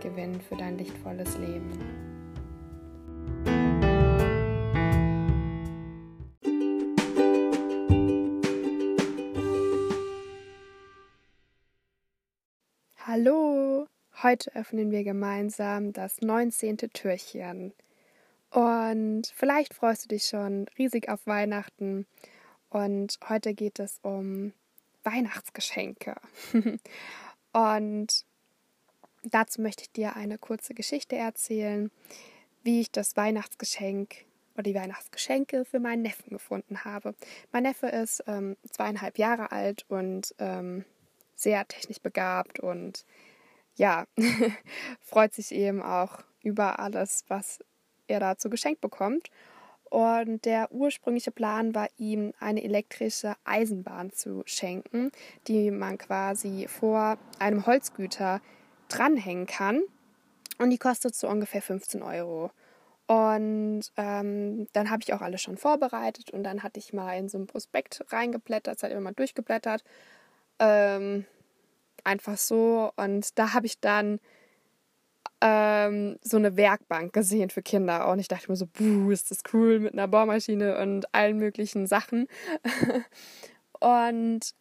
gewinnen für dein lichtvolles Leben. Hallo! Heute öffnen wir gemeinsam das 19. Türchen. Und vielleicht freust du dich schon riesig auf Weihnachten. Und heute geht es um Weihnachtsgeschenke. Und dazu möchte ich dir eine kurze Geschichte erzählen, wie ich das Weihnachtsgeschenk oder die Weihnachtsgeschenke für meinen Neffen gefunden habe. Mein Neffe ist ähm, zweieinhalb Jahre alt und ähm, sehr technisch begabt und ja, freut sich eben auch über alles, was er dazu geschenkt bekommt. Und der ursprüngliche Plan war ihm, eine elektrische Eisenbahn zu schenken, die man quasi vor einem Holzgüter dranhängen kann. Und die kostet so ungefähr 15 Euro. Und ähm, dann habe ich auch alles schon vorbereitet und dann hatte ich mal in so ein Prospekt reingeblättert, das hat immer mal durchgeblättert. Ähm, einfach so. Und da habe ich dann ähm, so eine Werkbank gesehen für Kinder. Und ich dachte mir so, buh, ist das cool mit einer Bohrmaschine und allen möglichen Sachen. und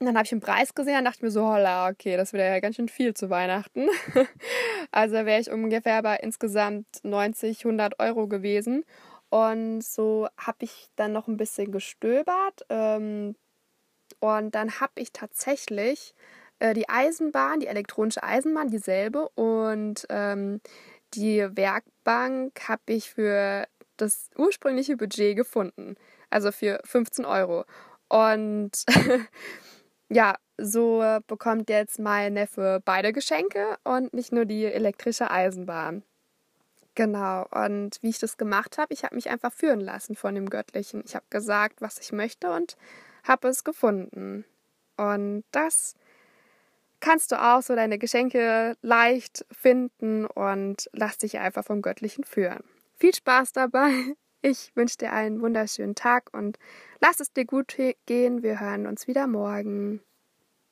ähm, dann habe ich einen Preis gesehen und dachte mir so, holla, okay, das wäre ja ganz schön viel zu Weihnachten. also wäre ich ungefähr bei insgesamt 90, 100 Euro gewesen. Und so habe ich dann noch ein bisschen gestöbert. Ähm, und dann habe ich tatsächlich äh, die Eisenbahn, die elektronische Eisenbahn, dieselbe. Und ähm, die Werkbank habe ich für das ursprüngliche Budget gefunden. Also für 15 Euro. Und ja, so bekommt jetzt mein Neffe beide Geschenke und nicht nur die elektrische Eisenbahn. Genau, und wie ich das gemacht habe, ich habe mich einfach führen lassen von dem Göttlichen. Ich habe gesagt, was ich möchte und habe es gefunden. Und das kannst du auch so deine Geschenke leicht finden und lass dich einfach vom Göttlichen führen. Viel Spaß dabei. Ich wünsche dir einen wunderschönen Tag und lass es dir gut gehen. Wir hören uns wieder morgen.